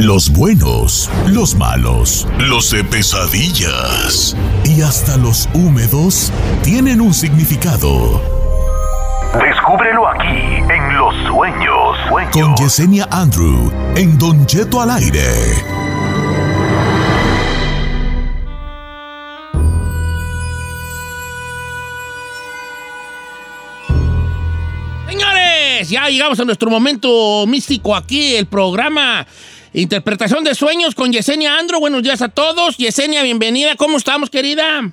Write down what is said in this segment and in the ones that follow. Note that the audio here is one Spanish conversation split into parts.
los buenos, los malos, los de pesadillas y hasta los húmedos tienen un significado. Descúbrelo aquí en Los Sueños. Con Yesenia Andrew en Don Cheto al aire. Señores, ya llegamos a nuestro momento místico aquí, el programa Interpretación de Sueños con Yesenia Andro. Buenos días a todos. Yesenia, bienvenida. ¿Cómo estamos, querida?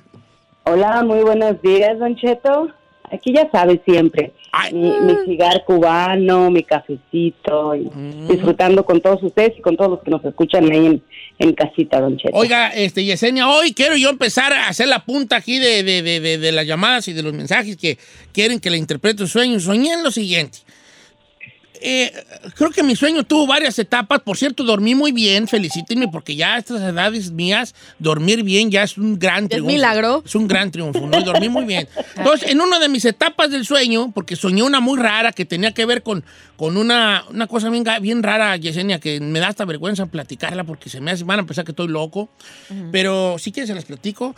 Hola, muy buenos días, Don Cheto. Aquí ya sabes siempre. Mi, mi, cigar cubano, mi cafecito, y Mm. disfrutando con todos ustedes y con todos los que nos escuchan ahí en, en casita, Don Cheto. Oiga, este, Yesenia, hoy quiero yo empezar a hacer la punta aquí de, de- de- de- de las llamadas y de los mensajes que quieren que le interprete un sueño. Soñé en lo siguiente. Eh, creo que mi sueño tuvo varias etapas. Por cierto, dormí muy bien. Felicítenme porque ya a estas edades mías, dormir bien ya es un gran triunfo. milagro. Es un gran triunfo, ¿no? Y dormí muy bien. Entonces, en una de mis etapas del sueño, porque soñé una muy rara que tenía que ver con, con una, una cosa bien, bien rara, Yesenia, que me da hasta vergüenza platicarla porque se me hace, van a pensar que estoy loco. Pero si quieres se las platico.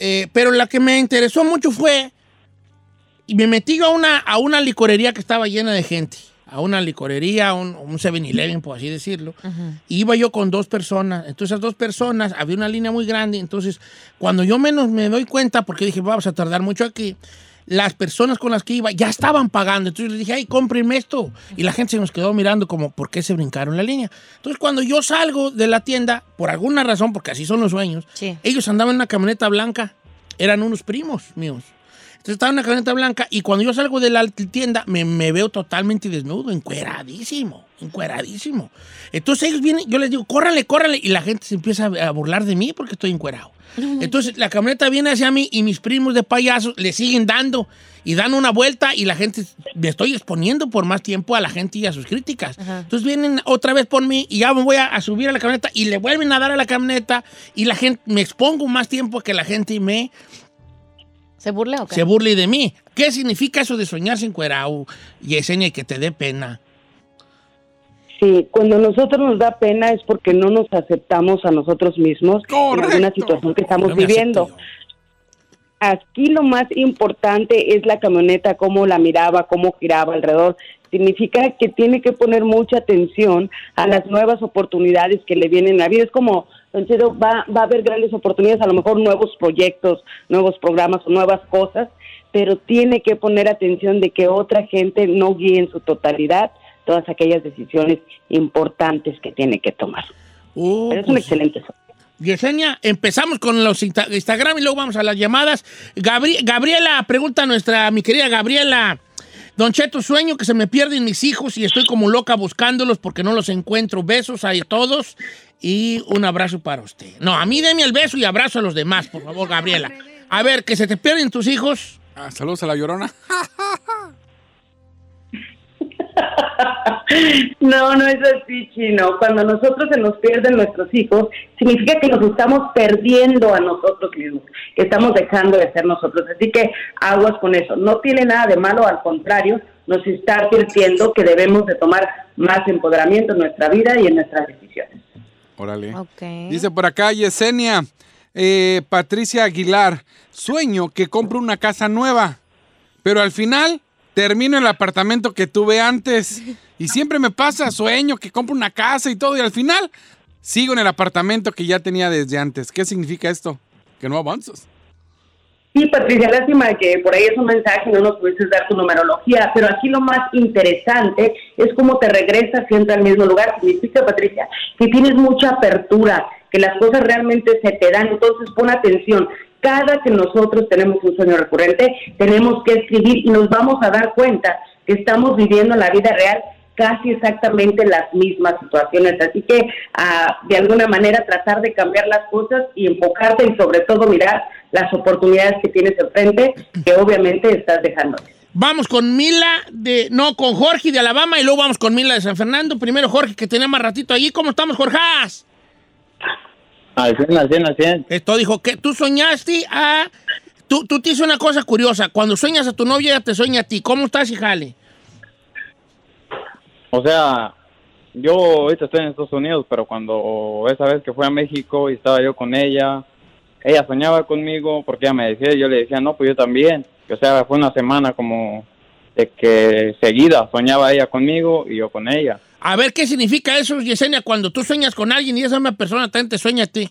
Eh, pero la que me interesó mucho fue, y me metí a una, a una licorería que estaba llena de gente. A una licorería, un, un 7-Eleven, por así decirlo. Iba yo con dos personas. Entonces, esas dos personas, había una línea muy grande. Entonces, cuando yo menos me doy cuenta, porque dije, vamos a tardar mucho aquí, las personas con las que iba ya estaban pagando. Entonces les dije, ay, cómprenme esto. Y la gente se nos quedó mirando como, ¿por qué se brincaron la línea? Entonces, cuando yo salgo de la tienda, por alguna razón, porque así son los sueños, Sí. ellos andaban en una camioneta blanca. Eran unos primos míos. Entonces estaba en una camioneta blanca y cuando yo salgo de la tienda me, me veo totalmente desnudo, encueradísimo, encueradísimo. Entonces ellos vienen, yo les digo, córranle, córranle, y la gente se empieza a burlar de mí porque estoy encuerado. Entonces la camioneta viene hacia mí y mis primos de payasos le siguen dando y dan una vuelta y la gente, me estoy exponiendo por más tiempo a la gente y a sus críticas. Entonces vienen otra vez por mí y ya me voy a, a subir a la camioneta y le vuelven a dar a la camioneta y la gente, me expongo más tiempo que la gente me ¿Se burla o qué? se burle de mí. ¿Qué significa eso de soñarse encuerado, Yesenia, y que te dé pena? Sí, cuando nosotros nos da pena es porque no nos aceptamos a nosotros mismos en alguna situación que estamos No viviendo. acepto. Aquí lo más importante es la camioneta, cómo la miraba, cómo giraba alrededor. Significa que tiene que poner mucha atención a las nuevas oportunidades que le vienen a la vida. Es como, Cheto, va, va a haber grandes oportunidades, a lo mejor nuevos proyectos, nuevos programas o nuevas cosas, pero tiene que poner atención de que otra gente no guíe en su totalidad todas aquellas decisiones importantes que tiene que tomar. Pero es un pues, excelente. Yesenia, empezamos con los Insta- Instagram y luego vamos a las llamadas. Gabri- Gabriela, pregunta a nuestra, mi querida Gabriela. Don Cheto, sueño que se me pierden mis hijos y estoy como loca buscándolos porque no los encuentro. Besos a todos y un abrazo para usted. No, a mí deme el beso y abrazo a los demás, por favor, Gabriela. A ver, que se te pierden tus hijos. Ah, saludos a la llorona. No, no es así, chino. Cuando nosotros se nos pierden nuestros hijos, significa que nos estamos perdiendo a nosotros mismos, que estamos dejando de ser nosotros. Así que aguas con eso. No tiene nada de malo, al contrario, nos está advirtiendo que debemos de tomar más empoderamiento en nuestra vida y en nuestras decisiones. Órale. Ok. Dice por acá Yesenia, eh, Patricia Aguilar, sueño que compro una casa nueva, pero al final termino el apartamento que tuve antes. Y siempre me pasa, sueño que compro una casa y todo, y al final sigo en el apartamento que ya tenía desde antes. ¿Qué significa esto? Que no avanzas. Sí, Patricia, lástima que por ahí es un mensaje no nos pudieses dar tu numerología, pero aquí lo más interesante es cómo te regresas siempre al mismo lugar. Significa, Patricia, que tienes mucha apertura, que las cosas realmente se te dan. Entonces, pon atención. Cada que nosotros tenemos un sueño recurrente, tenemos que escribir y nos vamos a dar cuenta que estamos viviendo en la vida real casi exactamente las mismas situaciones. Así que, ah, de alguna manera, tratar de cambiar las cosas y enfocarte y, sobre todo, mirar las oportunidades que tienes enfrente, que obviamente estás dejando. Vamos con Mila de. No, con Jorge de Alabama y luego vamos con Mila de San Fernando. Primero Jorge, que tenía más ratito allí. ¿Cómo estamos, Jorge? Al 100, al 100, al 100. Esto dijo que tú soñaste a. Tú, tú te hizo una cosa curiosa. Cuando sueñas a tu novia, ella te sueña a ti. ¿Cómo estás, hijale? O sea, yo ahorita estoy en Estados Unidos, pero cuando esa vez que fui a México y estaba yo con ella, ella soñaba conmigo porque ella me decía, yo le decía, no, pues yo también. O sea, fue una semana como de que seguida soñaba ella conmigo y yo con ella. A ver, ¿qué significa eso, Yesenia, cuando tú sueñas con alguien y esa misma persona también te sueña a ti?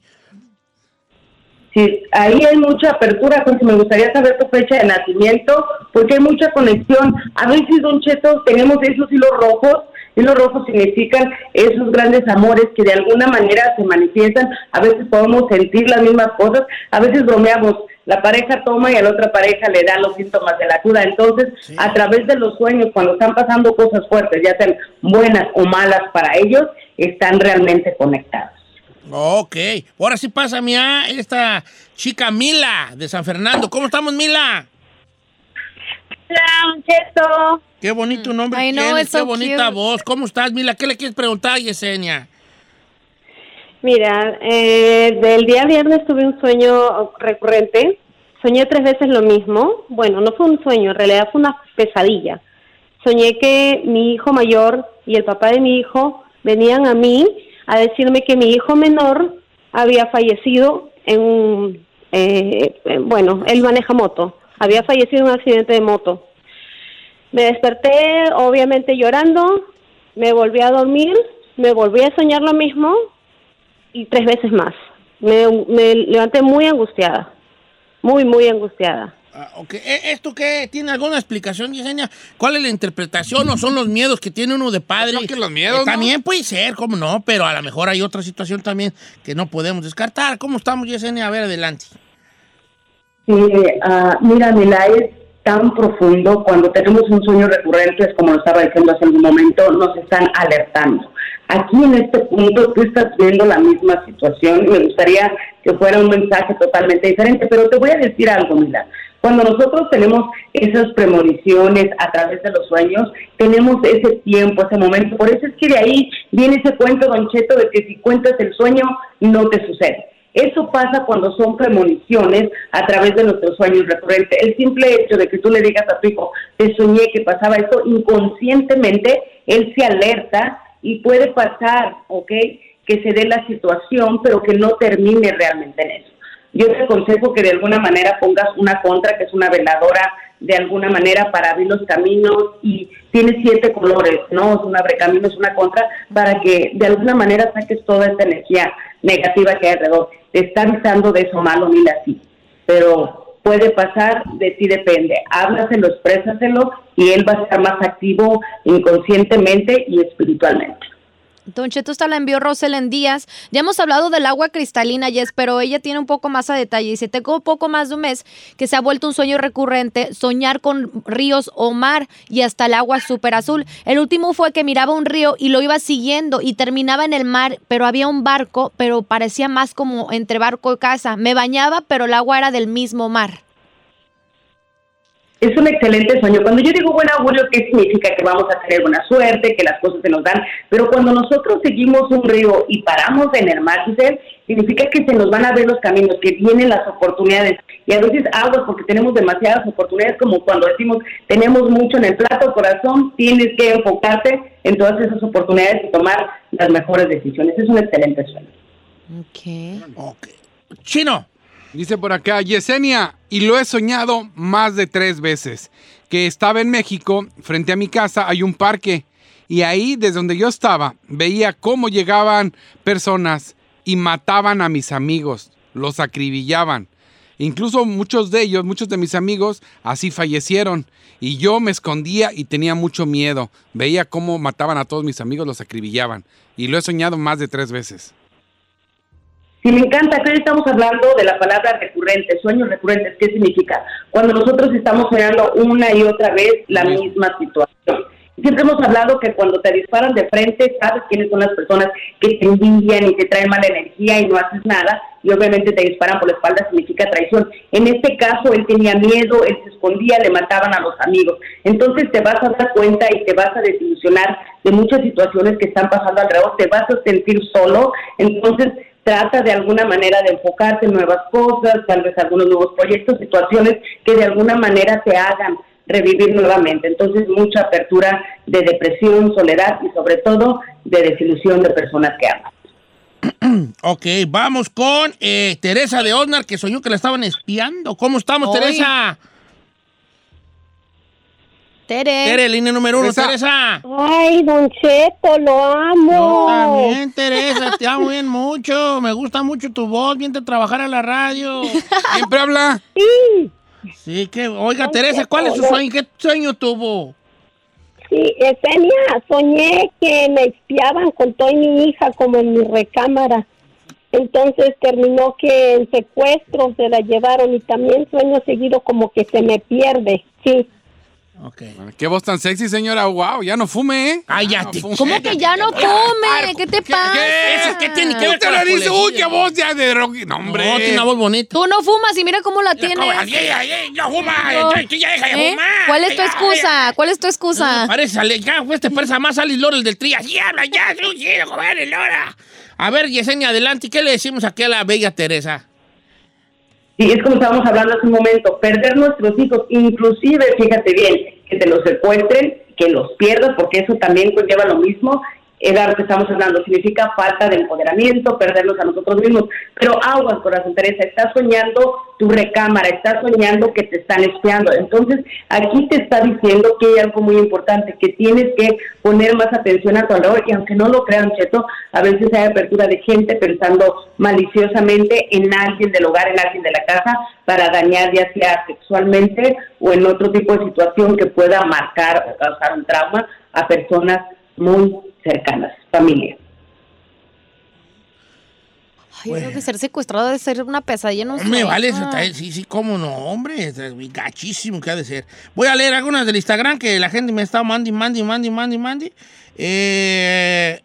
Sí, ahí hay mucha apertura, pues me gustaría saber tu fecha de nacimiento, porque hay mucha conexión. A veces, Don Cheto, tenemos esos hilos rojos, hilos rojos significan esos grandes amores que de alguna manera se manifiestan, a veces podemos sentir las mismas cosas, a veces bromeamos, la pareja toma y a la otra pareja le da los síntomas de la cura. Entonces, a través de los sueños, cuando están pasando cosas fuertes, ya sean buenas o malas para ellos, están realmente conectados. Ok, ahora sí pasa a esta chica Mila de San Fernando. ¿Cómo estamos, Mila? Hola, Cheto. Qué bonito nombre I know, tienes, qué so bonita cute. voz. ¿Cómo estás, Mila? ¿Qué le quieres preguntar a Yesenia? Mira, eh, del día viernes tuve un sueño recurrente. Soñé tres veces lo mismo. Bueno, no fue un sueño, en realidad fue una pesadilla. Soñé que mi hijo mayor y el papá de mi hijo venían a mí a decirme que mi hijo menor había fallecido en un, eh, eh, bueno, él maneja moto, había fallecido en un accidente de moto. Me desperté, obviamente llorando, me volví a dormir, me volví a soñar lo mismo y tres veces más. Me, me levanté muy angustiada, muy, muy angustiada. Ah, ok. ¿E- ¿Esto qué? ¿Tiene alguna explicación, Yesenia? ¿Cuál es la interpretación o son los miedos que tiene uno de padre? Creo que los miedos, Eh, ¿no? También puede ser, cómo no, pero a lo mejor hay otra situación también que no podemos descartar. ¿Cómo estamos, Yesenia? A ver, adelante. Sí, ah, mira, Mila, es tan profundo cuando tenemos un sueño recurrente, es como lo estaba diciendo hace un momento, nos están alertando. Aquí en este punto tú estás viendo la misma situación y me gustaría que fuera un mensaje totalmente diferente, pero te voy a decir algo, Mila. Cuando nosotros tenemos esas premoniciones a través de los sueños, tenemos ese tiempo, ese momento. Por eso es que de ahí viene ese cuento, Don Cheto, de que si cuentas el sueño, no te sucede. Eso pasa cuando son premoniciones a través de nuestros sueños recurrentes. El simple hecho de que tú le digas a tu hijo, te soñé que pasaba esto, inconscientemente él se alerta y puede pasar, ¿ok? Que se dé la situación, pero que no termine realmente en eso. Yo te aconsejo que de alguna manera pongas una contra, que es una veladora de alguna manera para abrir los caminos y tiene siete colores, ¿no? Es un abrecaminos, una contra, para que de alguna manera saques toda esta energía negativa que hay alrededor. Te está avisando de eso malo, mira así. Pero puede pasar, de ti depende. Háblaselo, exprésaselo y él va a estar más activo inconscientemente y espiritualmente. Don Cheto, la envió Roselen Díaz. Ya hemos hablado del agua cristalina, Jess, pero ella tiene un poco más a detalle. Dice, tengo poco más de un mes que se ha vuelto un sueño recurrente, soñar con ríos o mar y hasta el agua súper azul. El último fue que miraba un río y lo iba siguiendo y terminaba en el mar, pero había un barco, pero parecía más como entre barco y casa. Me bañaba, pero el agua era del mismo mar. Es un excelente sueño. Cuando yo digo buen augurio, ¿qué significa? Que vamos a tener buena suerte, que las cosas se nos dan. Pero cuando nosotros seguimos un río y paramos en el mar, Giselle, significa que se nos van a ver los caminos, que vienen las oportunidades. Y a veces aguas porque tenemos demasiadas oportunidades, como cuando decimos, tenemos mucho en el plato, corazón, tienes que enfocarte en todas esas oportunidades y tomar las mejores decisiones. Es un excelente sueño. Ok. Ok. Chino. Dice por acá, Yesenia, y lo he soñado más de tres veces, que estaba en México, frente a mi casa hay un parque, y ahí, desde donde yo estaba, veía cómo llegaban personas y mataban a mis amigos, los acribillaban. Incluso muchos de ellos, muchos de mis amigos, así fallecieron. Y yo me escondía y tenía mucho miedo. Veía cómo mataban a todos mis amigos, los acribillaban. Y lo he soñado más de tres veces. Sí, me encanta, que hoy estamos hablando de la palabra recurrente, sueños recurrentes. ¿Qué significa? Cuando nosotros estamos soñando una y otra vez la misma situación. Siempre hemos hablado que cuando te disparan de frente, sabes quiénes son las personas que te envidian y te traen mala energía y no haces nada, y obviamente te disparan por la espalda, significa traición. En este caso, él tenía miedo, él se escondía, le mataban a los amigos. Entonces te vas a dar cuenta y te vas a desilusionar de muchas situaciones que están pasando alrededor, te vas a sentir solo. Entonces, trata de alguna manera de enfocarte en nuevas cosas, tal vez algunos nuevos proyectos, situaciones que de alguna manera te hagan revivir nuevamente. Entonces, mucha apertura de depresión, soledad y sobre todo de desilusión de personas que aman. Ok, vamos con eh, Teresa de Osnar, que soñó que la estaban espiando. ¿Cómo estamos. Teresa? Tere. Tere, línea número uno, Teresa. Teresa. Ay, Don Cheto, lo amo. Yo también, Teresa, te amo bien mucho. Me gusta mucho tu voz. Viente a trabajar a la radio. Siempre habla. Sí, Sí, que, oiga, Teresa, ¿cuál es su sueño? ¿Qué sueño tuvo? sí, Esenia, soñé que me espiaban con toda mi hija como en mi recámara. Entonces terminó que en secuestro se la llevaron y también sueño seguido como que se me pierde. Sí, Ok. Qué voz tan sexy, señora. Wow, ya no fume, ¿eh? Cállate. no fume. ¿Cómo que ya no come? ¿Qué te pasa? ¿Eso qué tiene que ver Usted con la dice, uy, qué voz ya de rock. No, hombre. No, tiene una voz bonita. Tú no fumas y mira cómo la tienes. ¡Ya fuma! No. ¡Ya deja de ¿Eh? fumar! ¿Cuál es tu excusa? ¿Cuál es tu excusa? Parece, ya, pues te parece más Alice Lora el del Trías. ¡Sí, habla ya! ¡Sí, sí, joder, Lora! A ver, Yesenia, adelante. ¿Qué le decimos aquí a la bella Teresa? Sí, es como estábamos hablando hace un momento, perder nuestros hijos, inclusive, fíjate bien, que te los secuestren, que los pierdas, porque eso también conlleva lo mismo, era lo que estamos hablando, significa falta de empoderamiento, perdernos a nosotros mismos. Pero aguas, corazón Teresa, estás soñando tu recámara, estás soñando que te están espiando. Entonces, aquí te está diciendo que hay algo muy importante, que tienes que poner más atención a tu alrededor, y aunque no lo crean, Cheto, a veces hay apertura de gente pensando maliciosamente en alguien del hogar, en alguien de la casa, para dañar ya sea sexualmente o en otro tipo de situación que pueda marcar o causar un trauma a personas muy cercanas, familia. Ay, yo creo que ser secuestrado debe ser una pesadilla, no Hombre, sé. vale, eso Ah. sí, sí, cómo no, hombre, es gachísimo que ha de ser. Voy a leer algunas del Instagram que la gente me está mandi, mandi, mandi, mandi, mandi. Eh,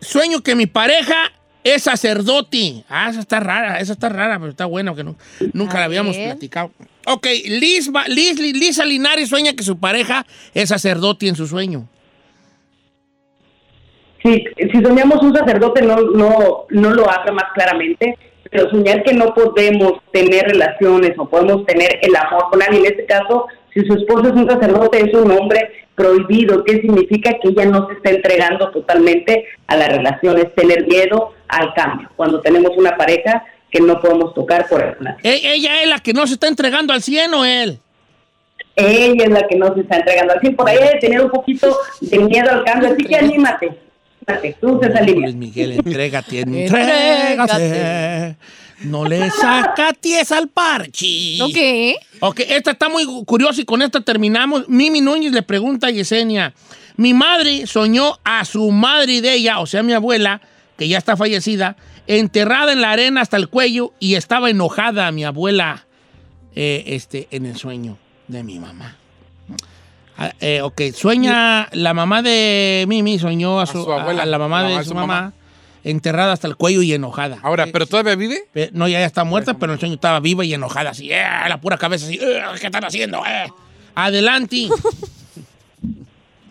sueño que mi pareja es sacerdote. Ah, esa está rara, esa está rara, pero está buena, que no- nunca A la habíamos ver. platicado. Ok, Liz, Liz- Lisa Linares sueña que su pareja es sacerdote en su sueño. Si, si soñamos un sacerdote no, no, no lo habla más claramente, pero soñar que no podemos tener relaciones o podemos tener el amor con alguien, en este caso, si su esposo es un sacerdote, es un hombre prohibido, ¿qué significa? Que ella no se está entregando totalmente a la relación, es tener miedo al cambio, cuando tenemos una pareja que no podemos tocar por el E- ¿Ella es la que no se está entregando al 100 o él? Ella es la que no se está entregando. Así por ahí de tener un poquito de miedo al cambio. Así que anímate. Tú, César. Luis Miguel, entrégate. No le sacaties al parchi. ¿No qué? Ok, esta está muy curiosa y con esta terminamos. Mimi Núñez le pregunta a Yesenia. Mi madre soñó a su madre de ella, o sea, mi abuela, que ya está fallecida, enterrada en la arena hasta el cuello y estaba enojada mi abuela eh, este, en el sueño de mi mamá. Ah, eh, ok, sueña la mamá de Mimi, soñó a su, su abuela, a la mamá la de mamá su mamá, mamá. enterrada hasta el cuello y enojada. Ahora, ¿pero todavía vive? No, ya, ya está muerta, pero en el sueño estaba viva y enojada, así, ¡eh! la pura cabeza así, "Eh, ¿qué están haciendo? eh?". Adelante.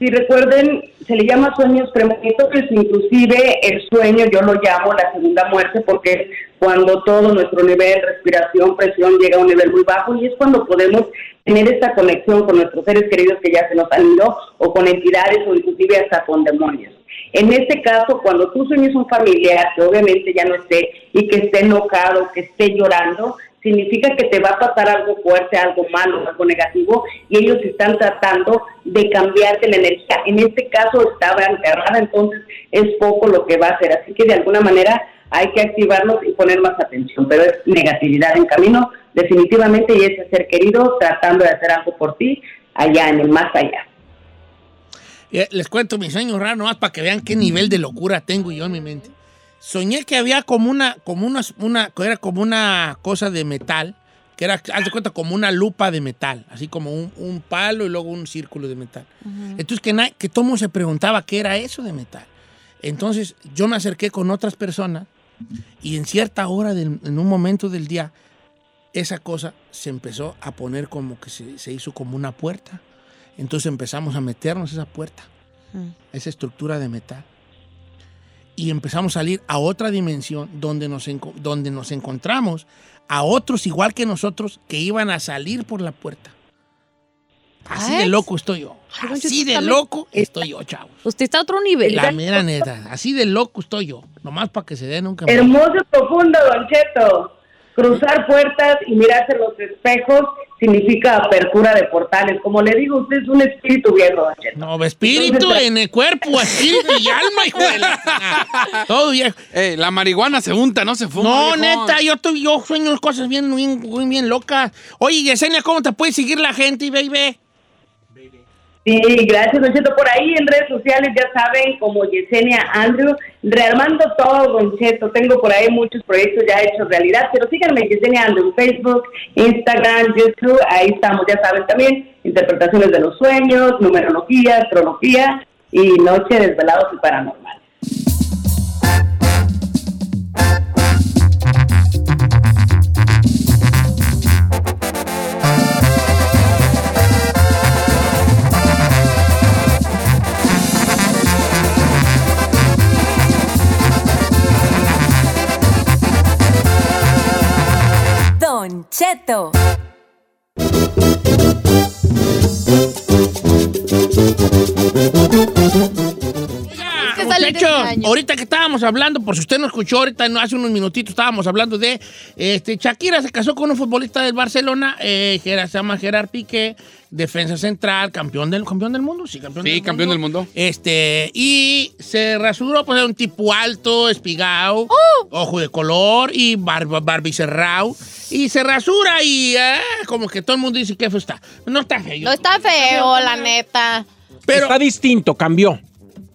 Si recuerden, se le llama sueños premonitorios, inclusive el sueño yo lo llamo la segunda muerte porque es cuando todo nuestro nivel, respiración, presión llega a un nivel muy bajo y es cuando podemos tener esta conexión con nuestros seres queridos que ya se nos han ido o con entidades o inclusive hasta con demonios. En este caso, cuando tú sueñas un familiar que obviamente ya no esté y que esté enojado, que esté llorando, significa que te va a pasar algo fuerte, algo malo, algo negativo, y ellos están tratando de cambiarte la energía. En este caso estaba enterrada, entonces es poco lo que va a hacer. Así que de alguna manera hay que activarnos y poner más atención, pero es negatividad en camino, definitivamente, y ese ser querido tratando de hacer algo por ti allá en el más allá. Eh, Les cuento mi sueño raro para que vean qué nivel de locura tengo yo en mi mente. Soñé que había como una, como una, una, era como una cosa de metal, que era, haz de cuenta, como una lupa de metal, así como un, un palo y luego un círculo de metal. Entonces que, na- que todo se preguntaba qué era eso de metal. Entonces yo me acerqué con otras personas y en cierta hora, del- en un momento del día, esa cosa se empezó a poner como que se, se hizo como una puerta. Entonces empezamos a meternos a esa puerta, a esa estructura de metal. Y empezamos a salir a otra dimensión donde nos, enco- donde nos encontramos a otros igual que nosotros que iban a salir por la puerta. Así de loco estoy yo. Así de loco estoy yo, chavos. Usted está a otro nivel. La mera neta. Así de loco estoy yo. Nomás para que se den un cambio. Hermoso y profundo, Don Cheto. Cruzar puertas y mirarse los espejos significa apertura de portales. Como le digo, usted es un espíritu viejo. No, espíritu Entonces, en el cuerpo, espíritu y alma, hijo de la- Todo viejo. Eh, la marihuana se unta, no se fuma. No, neta, yo, estoy, yo sueño cosas bien, bien, bien, bien locas. Oye, Yesenia, ¿cómo te puede seguir la gente, baby? Sí, gracias, Don Cheto. Por ahí en redes sociales ya saben, como Yesenia Andrew, rearmando todo, Don Cheto. Tengo por ahí muchos proyectos ya hechos realidad, pero síganme, Yesenia Andrew, Facebook, Instagram, YouTube, ahí estamos, ya saben también, interpretaciones de los sueños, numerología, astrología y noche desvelados y paranormal. Don de año. ahorita que estábamos hablando, por si usted no escuchó, ahorita no, hace unos minutitos estábamos hablando de este Shakira se casó con un futbolista del Barcelona, eh, Gerard- se llama Gerard Piqué, defensa central, campeón del campeón del mundo, sí, campeón Sí, del campeón mundo. del mundo. Este, y se rasuró, pues era un tipo alto, espigado, ¡Oh! ojo de color y barba, barbicerrao. Y se rasura y eh, como que todo el mundo dice que feo está. No está feo. No está feo, la neta. Pero Está distinto, cambió.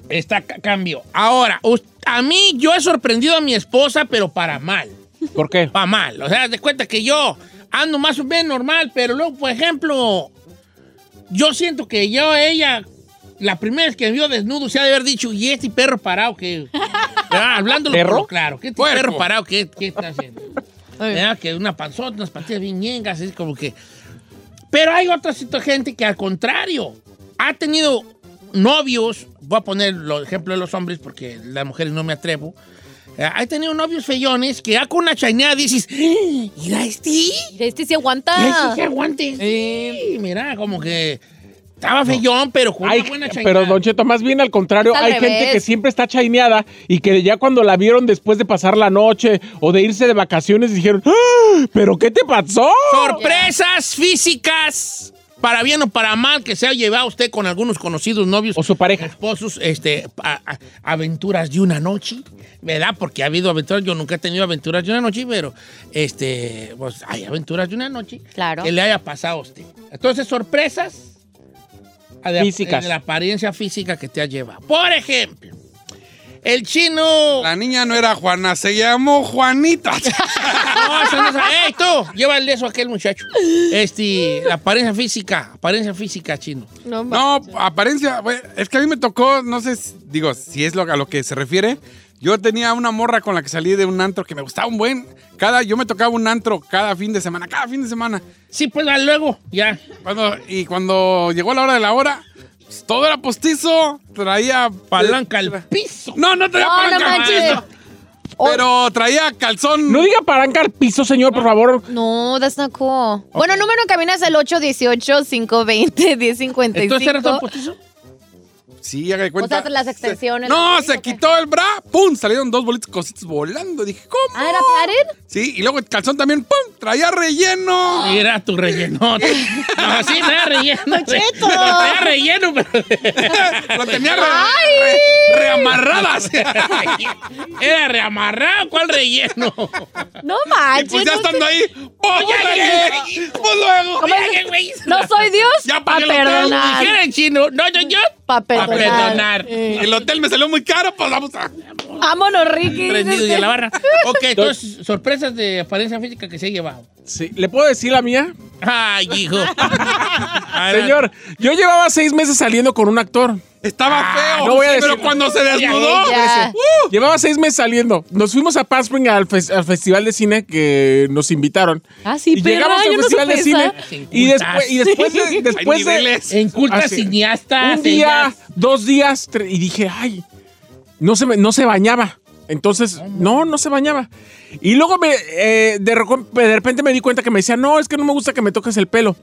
Está ca- cambio. Ahora, a mí yo he sorprendido a mi esposa, pero para mal. ¿Por qué? Para mal. O sea, de cuenta que yo ando más o menos normal, pero luego, por ejemplo, yo siento que yo, ella, la primera vez que me vio desnudo, se ha de haber dicho, y este perro parado que. ¿verdad? Hablándolo ¿Perro? claro. ¿Qué este Puerco. perro parado qué, qué está haciendo? Que una panzota, unas patillas bien ñengas, es como que. Pero hay otra gente que al contrario ha tenido novios, voy a poner el ejemplo de los hombres porque las mujeres no me atrevo. eh, ha tenido novios feyones que ya con una chaineada dices, "Ah, mira este, Mira, Este se mira aguanta. este que aguante. Sí, mira, como que estaba feyón, pero con Ay, una buena chaineada. pero Don Cheto, más bien al contrario, al hay revés. gente que siempre está chaineada y que ya cuando la vieron después de pasar la noche o de irse de vacaciones dijeron, "Ah, ¿pero qué te pasó? Sorpresas físicas, para bien o para mal, que se ha llevado usted con algunos conocidos novios O su pareja. esposos, este, a- a- aventuras de una noche, ¿verdad? Porque ha habido aventuras, yo nunca he tenido aventuras de una noche, pero este, pues hay aventuras de una noche Claro. que le haya pasado a usted. Entonces, sorpresas de- Físicas. de la apariencia física que te ha llevado. Por ejemplo, el chino. La niña no era Juana, se llamó Juanita. No, eso no es- ¡Ey, tú! Llévale eso a aquel muchacho. Este, la apariencia física, apariencia física, chino. No, No, apariencia, es que a mí me tocó, no sé, digo, si es lo, a lo que se refiere. Yo tenía una morra con la que salí de un antro que me gustaba un buen. Cada, yo me tocaba un antro cada fin de semana, cada fin de semana. Sí, pues va luego, ya. Cuando, y cuando llegó la hora de la hora, pues, todo era postizo, traía Palanca al piso. No, no traía No, palanca no al manches. piso, Pero traía calzón. No diga palanca al piso, señor, por favor. No, that's not cool. Bueno, número en cabina es el 818-520-1055. Entonces era todo postizo. Sí, haga de cuenta. sea, las extensiones, No, ¿no? se ¿O qué? quitó el bra, ¡pum! Salieron dos bolitas cositas volando. Dije, ¿cómo? Ah, ¿era padded? Sí, y luego el calzón también, ¡pum! Traía relleno. Era tu relleno. No, sí, traía relleno. Cheto. Traía relleno, pero. Lo tenía re- re- reamarradas. Era reamarrado, ¿cuál relleno? No Y manches. pues ya no estando ahí, ¡pues Oye, Pues luego. ¿Cómo Mira qué güey. No soy Dios Ya para perdonar. Dijera chino. No, yo, yo. Para Para perdonar. Perdonar. Eh. El hotel me salió muy caro, pues vamos a. Vámonos, Ricky. Prendido y a la barra. Ok, entonces, sorpresas de apariencia física que se ha llevado. Sí. ¿Le puedo decir la mía? Ay, hijo. Señor, yo llevaba seis meses saliendo con un actor. Estaba feo. no voy a pero decir- cuando se desnudó. Ya. Llevaba seis meses saliendo. Nos fuimos a Palm Spring al, fes- al festival de cine que nos invitaron. Ah, sí, y perra, llegamos al no festival de cine. esa. Y después, y después de, después de-. En culta Así. cineasta. un día, dos días, y dije, ay, no se, no se bañaba. Entonces, no, no se bañaba. Y luego me, eh, de, repente me di cuenta que me decía, no, es que no me gusta que me toques el pelo.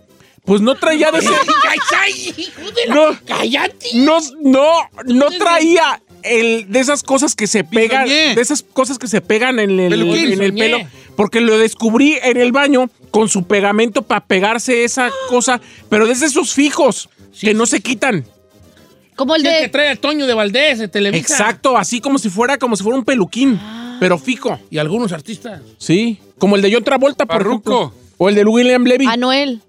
Pues no traía de ese... ¡Ay, ay, hijo de la- No. ¡Cállate! No, no, no traía el, de esas cosas que se pegan, de esas cosas que se pegan en el, en pelo, porque lo descubrí en el baño con su pegamento para pegarse esa cosa, pero desde esos fijos Sí, que no se quitan. Como el el que de. trae a Toño de Valdés de Televisa. Exacto, así como si fuera como si fuera un peluquín, pero fijo. Y algunos artistas. Sí, como el de John Travolta, por ejemplo. O el de William Levy. Anuel.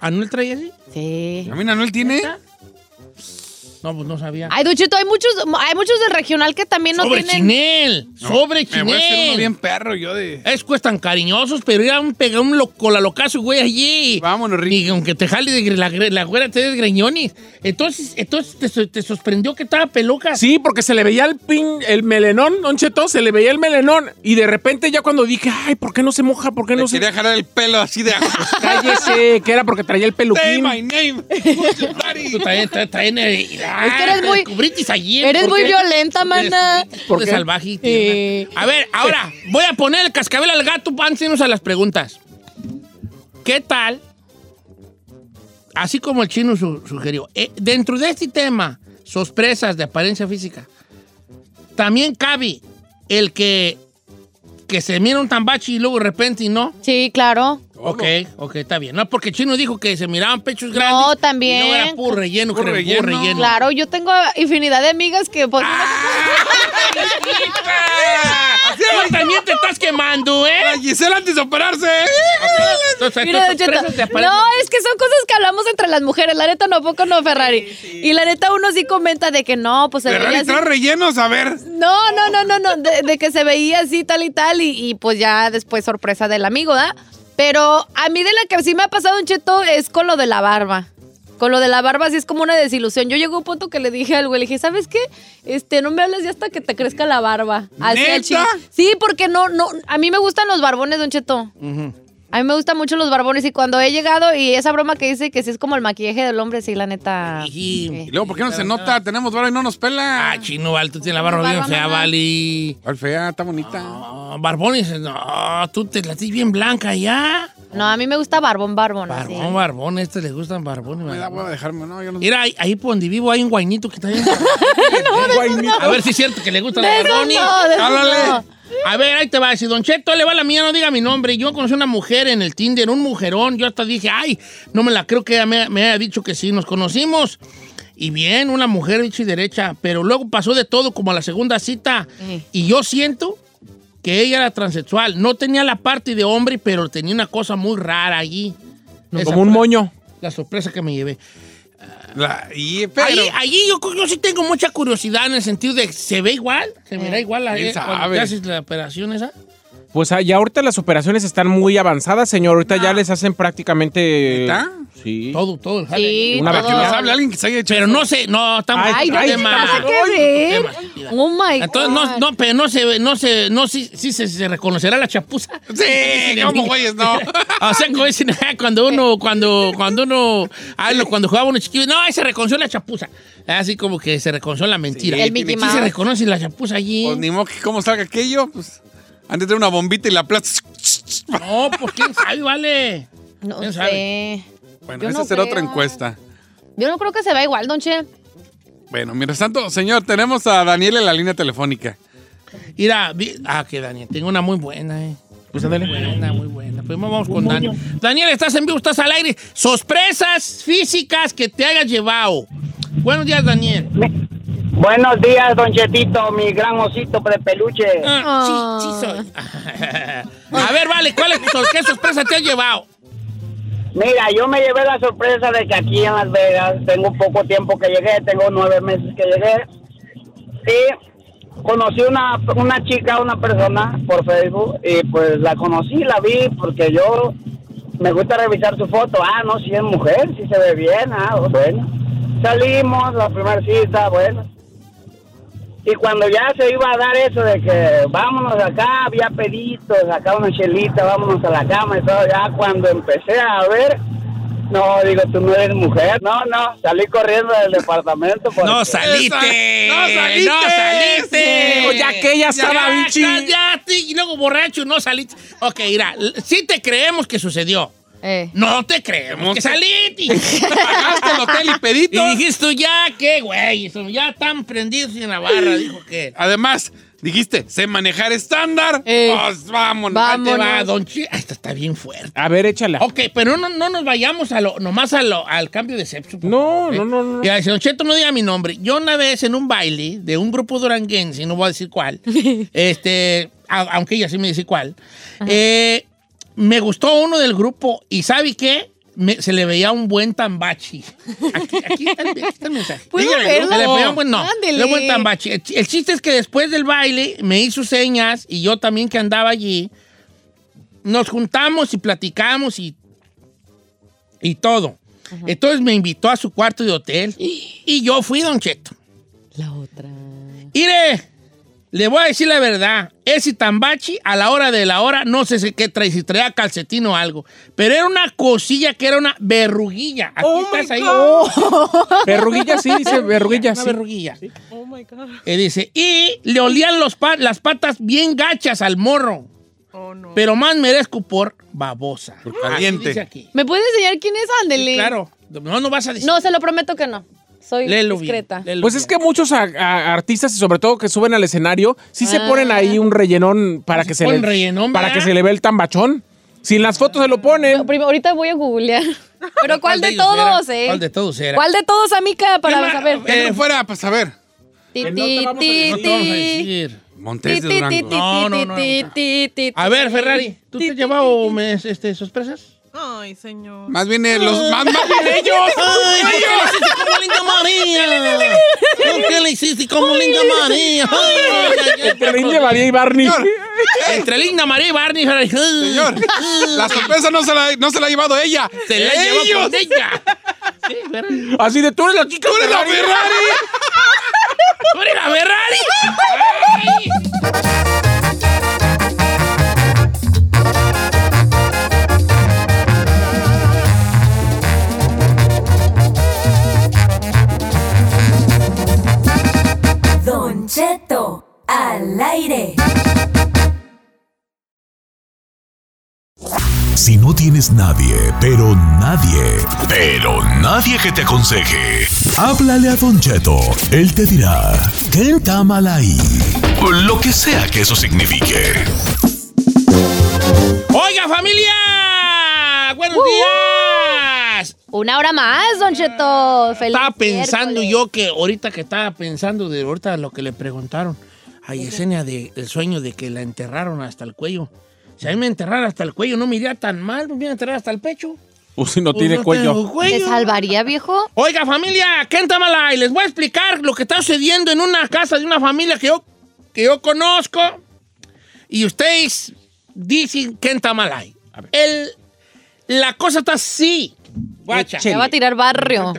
¿Anuel trae así? Sí. A mí Manuel tiene. No, pues no sabía. Ay, Duchito, hay muchos, hay muchos del regional que también no sobre tienen. chinel. sobre Me voy a hacer uno chinel. bien perro yo de. Es cuestan cariñosos, pero era un pega un loco, la locazo, güey, allí. Vámonos, Ricky. Y aunque te jale de la, la güera te des greñones. Entonces, entonces te, te sorprendió que estaba peluca. Sí, porque se le veía el pin, el melenón, Don Cheto, se le veía el melenón. Y de repente ya cuando dije, ay, ¿por qué no se moja? ¿Por qué Le no se quería jalar el pelo así de. Cállese, que era porque traía el Say peluquín. my name. Tú traes- traes- traes- ah, Es que eres muy- descubritis allí, Eres ¿por muy violenta, mana. Eres- ¿Por eres qué? salvaje. A ver, ahora voy a poner el cascabel al gato antes de irnos a las preguntas. ¿Qué tal? Así como el chino su- sugirió, eh, dentro de este tema, sorpresas de apariencia física, también cabe el que, que se mira un tambachi y luego de repente y no. Sí, claro. Ok, ok, está bien. No, porque chino dijo que se miraban pechos grandes. No, también. y No era puro relleno, Puro puro relleno. Claro, yo tengo infinidad de amigas que pues, Tú también te estás quemando, ¿eh? La Gisela antes de operarse. Entonces, Mira, no, es que son cosas que hablamos entre las mujeres. La neta, no, poco no, Ferrari. Y la neta, uno sí comenta de que no, pues se veía Ferrari así. trae rellenos, a ver. No, no, no, no, no, de, de que se veía así, tal y tal, y, y, pues ya después sorpresa del amigo, ¿da? Pero a mí de la que sí me ha pasado un cheto es con lo de la barba. Con lo de la barba sí es como una desilusión. Yo llegué a un punto que le dije al güey, le dije, ¿sabes qué? Este, no me hables ya hasta que te crezca la barba. Así al ¿Neta? chile. Sí, porque no, no, a mí me gustan los barbones, Don Cheto. A mí me gustan mucho los barbones y cuando he llegado y esa broma que dice que sí es como el maquillaje del hombre, sí, la neta. Sí. sí. Y luego, ¿por qué no se nota? Tenemos barba y no nos pela. Ah, chino, Val, tú tienes la barba bien fea. Vali. ¿Cuál fea? Está bonita. No, Barbones, no, tú te la tienes bien blanca ya. No, a mí me gusta barbón, barbón. así. Barbón, barbón, a este le gustan barbones. Me da barbón. hueva dejarme, no, yo no. Mira, ahí, ahí por donde vivo hay un guainito que está bien. A ver si es cierto que le gustan los barbones. no, Háblale. No. A ver, ahí te va. Si Don Cheto le va la mía, no diga mi nombre. Yo conocí una mujer en el Tinder, un mujerón. Yo hasta dije, ay, no me la creo que ella me, me haya dicho que sí. Nos conocimos. Y bien, una mujer hecha y derecha. Pero luego pasó de todo como a la segunda cita. Sí. Y yo siento que ella era transexual. No tenía la parte de hombre, pero tenía una cosa muy rara allí. Esa Como un moño. La sorpresa que me llevé. La- y, pero, Ahí, allí yo, yo sí tengo mucha curiosidad en el sentido de se ve igual, se mira igual a ¿Quién ella cuando sabe? te haces la operación esa. Pues ah, ya ahorita las operaciones están muy avanzadas, señor. Ahorita ya les hacen prácticamente. ¿Neta? Sí. Todo, todo el jale. Sí, Una todo. que nos hable alguien que se haya hecho Pero no sé, no, estamos Ay, Ay, en te tema. estúpida. Oh my Entonces, no, God. no, pero no se, no se, no, sí, sí se, se reconocerá la chapuza. Sí, como güeyes, no. o sea, como dicen, cuando uno, cuando, cuando uno, ah, lo- cuando jugaba uno chiquillo, no, ahí se reconoció la chapuza. Así como que se reconoció la mentira. El Mickey Sí se reconoce la chapuza allí. Pues ni modo que cómo salga aquello, pues. Antes de una bombita y la plata. No, pues quién sabe, vale. No ¿Quién sé. Bueno, Yo esa no será otra encuesta. Yo no creo que se vea igual, Don Che. Bueno, mientras tanto, señor, tenemos a Daniel en la línea telefónica. Mira, vi- ah, que Daniel, tengo una muy buena, eh. Pues ándale. Muy buena, muy buena. Pues vamos con Daniel. Daniel, estás en vivo, estás al aire. Sorpresas físicas que te hayas llevado. Buenos días, Daniel. Buenos días, Don Chetito, mi gran osito de peluche. Ah, sí, sí soy. A ver, vale, ¿cuál es tu sor- ¿qué sorpresa te has llevado? Mira, yo me llevé la sorpresa de que aquí en Las Vegas tengo poco tiempo que llegué, tengo nueve meses que llegué. Y conocí una, una chica, una persona por Facebook, y pues la conocí, la vi, porque yo me gusta revisar su foto. Ah, no, si es mujer, si se ve bien, ah, bueno. Salimos, la primera cita, bueno. Y cuando ya se iba a dar eso de que vámonos acá, había peditos, acá una chelita, vámonos a la cama y todo, ya cuando empecé a ver, No, digo, tú no eres mujer. No, no, salí corriendo del departamento. porque- No saliste. No saliste. No saliste. Digo, ya que ella estaba bien chi- cállate, Y luego borracho, no saliste. Ok, mira, sí te creemos que sucedió. Eh. No te creemos que saliste. Pagaste el hotel y pedito. Y dijiste tú, ya, ¿qué, güey? Ya están prendidos en la barra, dijo que. Además, dijiste, sé manejar estándar. Eh. Pues vámonos. Te va, Vámonos. don Chi. Ah, Esta está bien fuerte. A ver, échala. Ok, pero no, no nos vayamos a lo, nomás a lo, al cambio de sexo. por No, ¿eh? no, no, no. Ya, dice, Don Cheto, no diga mi nombre. Yo una vez en un baile de un grupo duranguense, no voy a decir cuál, este, a- aunque ella sí me dice cuál, eh, me gustó uno del grupo y ¿sabe qué? Me- se le veía un buen tambachi. Aquí, aquí está, el, aquí está el mensaje. ¿Puedo Dígale, verlo? Se le veía un buen, no, le buen tambachi. El, ch- el chiste es que después del baile me hizo señas y yo también que andaba allí, nos juntamos y platicamos y, y todo. Entonces me invitó a su cuarto de hotel y yo fui, Don Cheto. La otra. Mire, le voy a decir la verdad. Ese tambachi, a la hora de la hora, no sé si qué trae, si traía calcetín o algo. Pero era una cosilla que era una verruguilla. Aquí Oh, estás my ahí. Verruguilla, sí, dice verruguilla, Una sí. verruguilla. Y dice, y le olían los pa- las patas bien gachas al morro. Pero más merezco por babosa. Por Así caliente. dice aquí. ¿Me puedes enseñar quién es? Ándele. Claro. No, no vas a decir. No, se lo prometo que no. Soy Léelo bien, discreta. léelo Pues bien. es que muchos a- a- artistas y sobre todo que suben al escenario, sí se Ah. ponen ahí un rellenón para Se que se le rellenón, para que se le vea el tambachón. Si en las fotos se lo ponen. No, primero, ahorita voy a googlear. Pero ¿cuál, de todos, era? eh? ¿Cuál de todos era? ¿Cuál de todos, amica? ¿Qué Para saber. Que no fuera para saber. Ti, ti, ti. Montes de Durango. No, no, no, A ver, Ferrari, ¿tú te has llevado este, sorpresas? Ay, señor. Más bien eh, los más, más bien ellos. ¡Ay, ¿por qué le hiciste como linda María? ¿Por qué le hiciste como linda María? Entre Linda María y Barney. Señor, Entre linda María y Barney. Señor, la sorpresa no se la, no se la ha llevado ella. Se la llevó ellos. con ella. Sí, Ferrari. Así de tú eres la chica. ¡Tú eres la Ferrari! ¡Tú eres la Ferrari! Cheto, al aire. Si no tienes nadie, pero nadie, pero nadie que te aconseje, háblale a Don Cheto. Él te dirá, ¿qué está mal ahí? Lo que sea que eso signifique. Oiga, familia. Una hora más, Don Cheto. Feliz Estaba pensando miércoles. yo que ahorita que estaba pensando de ahorita lo que le preguntaron a Yesenia de, del sueño de que la enterraron hasta el cuello. Si a mí me enterraran hasta el cuello no me iría tan mal, me iría a enterrar hasta el pecho. O si no Pues tiene no cuello. cuello. ¿Te salvaría, viejo? Oiga, familia, ¿qué y Les voy a explicar lo que está sucediendo en una casa de una familia que yo, que yo conozco. Y ustedes dicen ¿qué ahí? El, la cosa está así. Guacha. Me va a tirar barrio.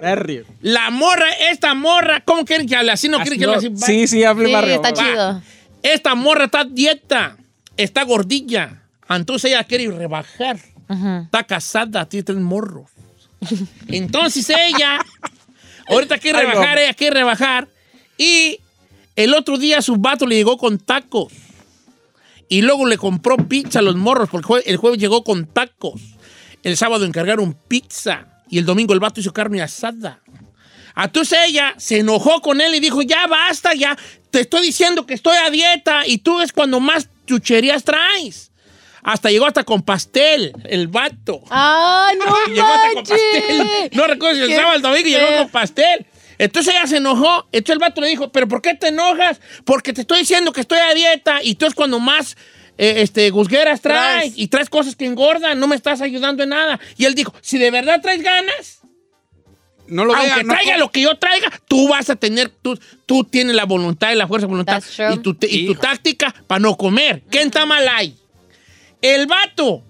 Barrio. La morra, esta morra, ¿cómo quieren que hable? Así no quieren que hable así. Sí, sí, hable Sí, barrio. está Va. chido. Esta morra está dieta, está gordilla. Entonces ella quiere rebajar. Ajá. Está casada, tiene tres morros. Entonces ella, ahorita quiere Ay, no. rebajar, ella quiere rebajar. Y el otro día su vato le llegó con tacos. Y luego le compró pizza a los morros, porque jue- el jueves llegó con tacos. El sábado encargaron pizza. Y el domingo el vato hizo carne asada. Entonces ella se enojó con él y dijo, ya basta, ya te estoy diciendo que estoy a dieta y tú es cuando más chucherías traes. Hasta llegó hasta con pastel, el vato. ¡Ah, no Y llegó hasta con pastel. No recuerdo si el sábado el domingo llegó con pastel. Entonces ella se enojó. Entonces el vato le dijo, ¿pero por qué te enojas? Porque te estoy diciendo que estoy a dieta y tú es cuando más eh, este, gusgueras traes, Traes. y traes cosas que engordan, no me estás ayudando en nada. Y él dijo, si de verdad traes ganas, No lo aunque vea. no- traiga lo que yo traiga, tú vas a tener, tú, tú tienes la voluntad y la fuerza de voluntad y tu, te- y tu táctica para no comer. ¿Qué está mal ahí? El vato,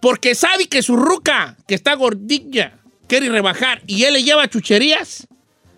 porque sabe que su ruca, que está gordilla, quiere rebajar y él le lleva chucherías,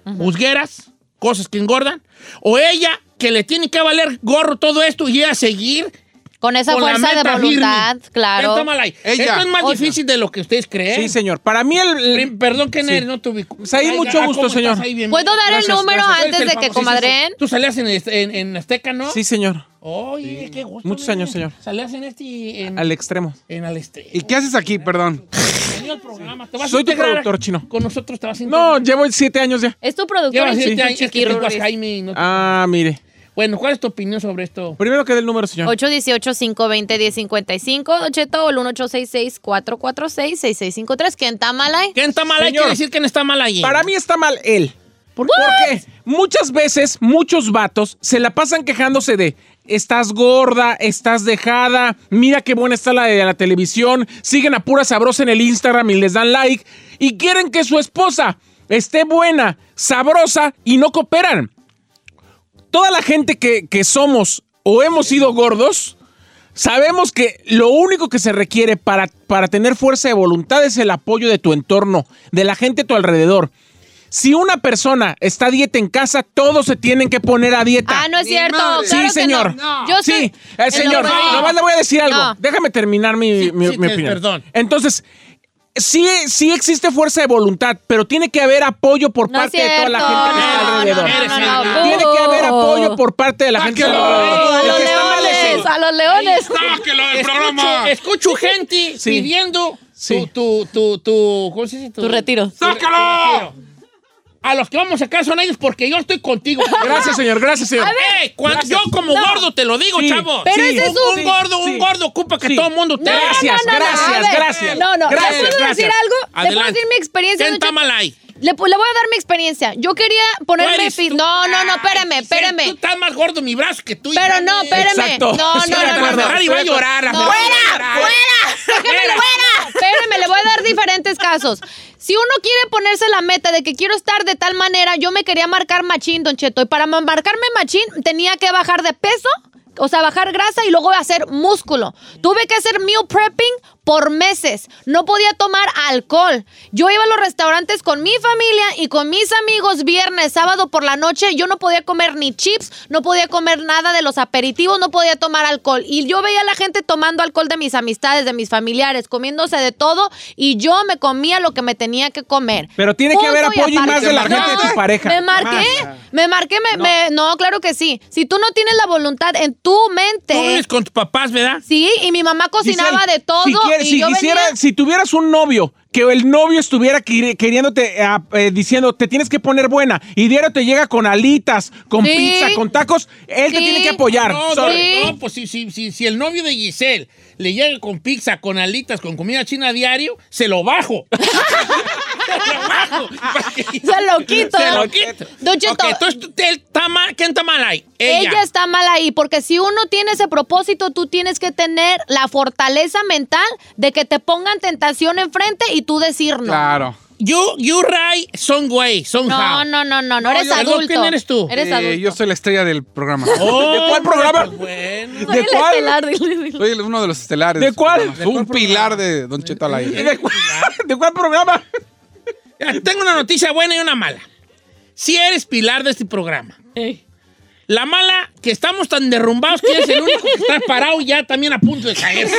juzgueras, cosas que engordan, o ella, que le tiene que valer gorro todo esto y ella seguir Con esa Con fuerza de voluntad, firme. claro. Ven. Esto es más Oye. difícil de lo que ustedes creen. Sí, señor. Para mí el... Perdón, ¿quién Sí. No ubico. Pues ahí, mucho gusto, ¿cómo señor. estás ahí? Bien, ¿Puedo bien. dar el número gracias. antes el de que famosísimo. comadreen? Tú salías en, este- en, en Azteca, ¿no? Sí, señor. Oye, qué gusto. Muchos años, señor. Salías en este... En, Al extremo. en al este. ¿Y qué haces aquí, perdón? Bienvenido al programa. ¿Te vas a Soy tu productor chino. Con nosotros te vas a No, llevo siete años ya. Es tu productor Llevas en siete Chiqui años, es que Chiqui tengo a Rulis. Jaime y no te- Ah, mire. Bueno, ¿cuál es tu opinión sobre esto? Primero que dé el número, señor. 818-520-1055, Don Cheto, o el 1866-446-6653. ¿Quién está mal ahí? ¿Quién está mal ahí? Señor. Quiere decir quién está mal ahí. Para mí está mal él. ¿Por Porque muchas veces, muchos vatos se la pasan quejándose de estás gorda, estás dejada, mira qué buena está la de la televisión, siguen a pura sabrosa en el Instagram y les dan like y quieren que su esposa esté buena, sabrosa y no cooperan. Toda la gente que, que somos o hemos sido gordos, Sabemos que lo único que se requiere para, para tener fuerza de voluntad es el apoyo de tu entorno, de la gente a tu alrededor. Si una persona está a dieta en casa, todos se tienen que poner a dieta. Ah, no es cierto. claro sí, que señor. no. Yo sí, soy- eh, señor, lo- nomás le voy a decir algo. No. Déjame terminar mi, Sí, mi- sí, mi opinión. perdón. Entonces, sí, sí existe fuerza de voluntad, pero tiene que haber apoyo por No parte de toda la gente que está No, no, alrededor. no, no, no, Tiene que haber apoyo por parte de la gente El que está mal es él. leones, a los leones. ¡Sáquelo del Escucho, programa! escucho gente Sí. pidiendo Sí. tu, tu, tu, tu, ¿cómo se dice? Tu retiro. ¡Sácalo! A los que vamos acá son ellos porque yo estoy contigo. Gracias, señor. Gracias, señor. Ey, cuando- Gracias. yo como No. gordo te lo digo, Sí, chavo. Pero sí, ese es un, un- un gordo, sí. un gordo ocupa que Sí. todo el mundo te No, Gracias, no, no, no, gracias, a ver. gracias. No, no, Gracias, ¿le puedo decir gracias. algo? ¿Le puedo Adelante. decir mi experiencia? ¿Quién don está Cheto? mal ahí? Le, le voy a dar mi experiencia. Yo quería ponerme fit. No, no, no, espérame, espérame. Tú estás más gordo mi brazo que tú. Pero no, espérame. Exacto. No, no, no, no. acuerdo. no. Ferrari va a llorar. la ¡Fuera! ¡Fuera! ¡Déjame fuera! Espérame, le voy a dar diferentes casos. Si uno quiere ponerse la meta de que quiero estar de tal manera, yo me quería marcar machín, Don Cheto. Y para ma- marcarme machín tenía que bajar de peso, o sea, bajar grasa y luego hacer músculo. Tuve que hacer meal prepping por meses. No podía tomar alcohol. Yo iba a los restaurantes con mi familia y con mis amigos viernes, sábado por la noche. Yo no podía comer ni chips, no podía comer nada de los aperitivos, no podía tomar alcohol. Y yo veía a la gente tomando alcohol de mis amistades, de mis familiares, comiéndose de todo y yo me comía lo que me tenía que comer. Pero tiene que haber apoyo y más de la gente de tu pareja. Me marqué, me marqué, me, me- no, claro que sí. Si tú no tienes la voluntad en tu Tú mente. vives con tus papás, ¿verdad? Sí, y mi mamá cocinaba Giselle, de todo. Si, quiere- y si yo quisiera- venía- si tuvieras un novio, que el novio estuviera queri- queriéndote, eh, eh, diciendo, te tienes que poner buena, y diario te llega con alitas, con Sí. pizza, con tacos, él te tiene que apoyar. No, no, Sorry. no, pues si, si, si, si el novio de Giselle le llega con pizza, con alitas, con comida china a diario, se lo bajo. se lo quito. Se lo quito. Don Cheto, Ok, entonces, él está mal- ¿quién está mal ahí? Ella. Ella. está mal ahí, porque si uno tiene ese propósito, tú tienes que tener la fortaleza mental de que te pongan tentación enfrente y tú decir no. Claro. You, you right, some way, No, somehow. no, no, no, no, eres yo- perdón, adulto. ¿quién eres tú? Eres Eh, adulto. yo soy la estrella del programa. Oh, ¿De cuál programa? bueno. Soy ¿De el cuál? estelar. Soy el- uno de los estelares. ¿De cuál? programa. Soy un pilar de Don Cheto al aire. ¿De, cuál, de cuál programa? Tengo una noticia buena y una mala. Si eres pilar de este programa. La mala, que estamos tan derrumbados que es el único que está parado y ya también a punto de caerse.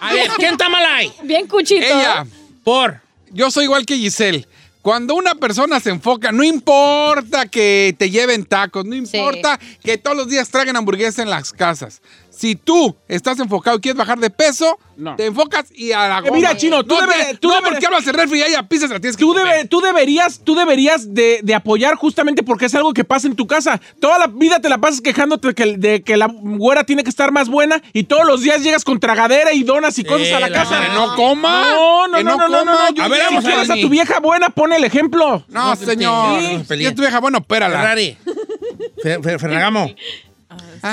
A ver, ¿quién está mal ahí? Bien cuchito. Ella, Por. yo soy igual que Giselle. Cuando una persona se enfoca, no importa que te lleven tacos, no importa que todos los días traigan hamburguesa en las casas. Si tú estás enfocado y quieres bajar de peso, No. te enfocas y a la Eh, goma. mira, Chino, tú no, debe- tú no, debe- porque hablas el refri y ahí a pisas la tienes que Tú, debe- tú deberías, tú deberías de, de apoyar justamente porque es algo que pasa en tu casa. Toda la vida te la pasas quejándote que, de que la güera tiene que estar más buena y todos los días llegas con tragadera y donas y cosas Eh, a la la casa. madre, no coma. No, no, Que no, no no, no. Yo- A ver, si vamos a quieres a ver, tu vieja buena, pon el ejemplo. No, señor. Si es tu vieja, bueno, opérala. Ferrari. Fer- Fer- Ferragamo.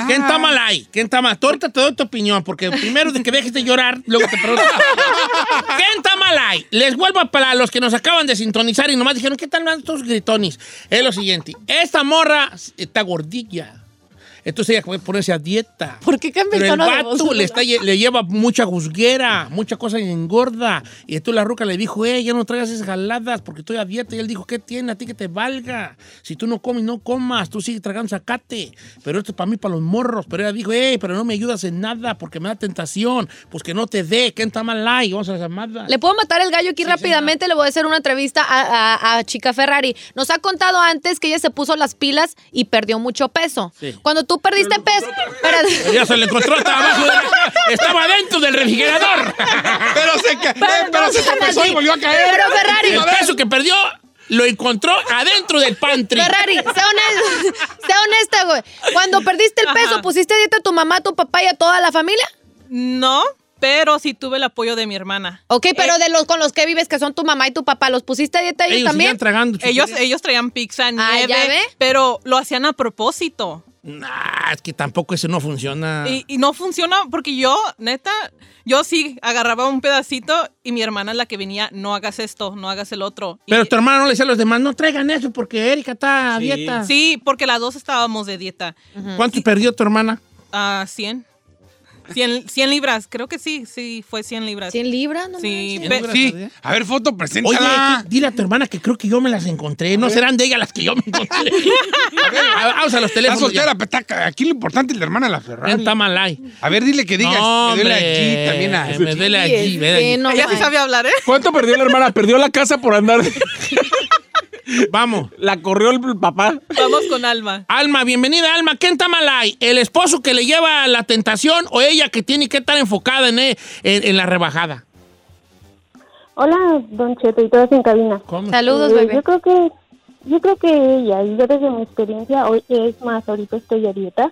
¿Quién está mal ahí? ¿Quién está mal? Tú ahorita te doy tu opinión, porque primero de que dejes de llorar, luego te pregunto. ¿Quién está mal ahí? Les vuelvo a para los que nos acaban de sintonizar y nomás dijeron, ¿qué tal van estos gritones? Es lo siguiente. Esta morra está gordilla. Entonces ella puede ponerse a dieta. ¿Por qué cambia el Pero el tono de voz? vato le, está, le lleva mucha juzguera, mucha cosa y engorda. Y entonces la ruca le dijo, eh, ya no traigas esas jaladas porque estoy a dieta. Y él dijo, ¿qué tiene a ti que te valga? Si tú no comes, no comas. Tú sigues tragando zacate. Pero esto es para mí, para los morros. Pero ella dijo, eh, pero no me ayudas en nada porque me da tentación. Pues que no te dé. ¿Qué está mal ahí? Vamos a las llamadas. Le puedo matar el gallo aquí rápidamente. Le voy a hacer una entrevista a, a- a Chica Ferrari. Nos ha contado antes que ella se puso las pilas y perdió mucho peso. Sí. Cuando tú perdiste peso. Pero ya se le encontró hasta abajo. de la Estaba dentro del refrigerador. Pero se, ca- eh, pero se tropezó y volvió a caer. Pero Ferrari. El peso que perdió lo encontró adentro del pantry. Ferrari, sé honesta, sé honesta, güey. Cuando perdiste el peso, Ajá. ¿pusiste a dieta a tu mamá, a tu papá y a toda la familia? No, pero sí tuve el apoyo de mi hermana. Ok, pero Eh, de los con los que vives, que son tu mamá y tu papá, ¿los pusiste a dieta ellos, Ellos también? tragando. ellos, ellos traían pizza, Ah, nieve, ¿ya ve? pero lo hacían a propósito. Nah, es que tampoco eso no funciona. Y, y no funciona porque yo, neta, yo sí agarraba un pedacito y mi hermana es la que venía, no hagas esto, no hagas el otro. Y- Pero tu hermano no le decía a los demás, no traigan eso porque Erika está a Sí. dieta. Sí, porque las dos estábamos de dieta. ¿Cuánto perdió tu hermana? Ah, 100. 100. 100 libras, creo que sí, sí, fue 100 libras. ¿100 libras? No Sí, pe- libras. Sí. ¿verdad? A ver, foto, Oye, preséntala. que- dile a tu hermana que creo que yo me las encontré. No serán de ella las que yo me encontré. a ver, a- vamos a los Está teléfonos. soltera, petaca. Aquí lo importante es la hermana de la Ferrari. Está mal ahí. A ver, dile que digas. No, me duele hombre, allí también a... Me duele allí, allí. no Ella sí sabe hablar, ¿eh? ¿Cuánto perdió la hermana? Perdió la casa por andar. Vamos. La corrió el papá. Vamos con Alma. Alma, bienvenida, Alma. ¿Quién está mal ahí? ¿El esposo que le lleva la tentación o ella que tiene que estar enfocada en, en- en la rebajada? Hola, Don Cheto y todos en cabina. ¿Cómo? Saludos, Eh, bebé. Yo creo que yo creo que ella, y yo desde mi experiencia, hoy es más, ahorita estoy a dieta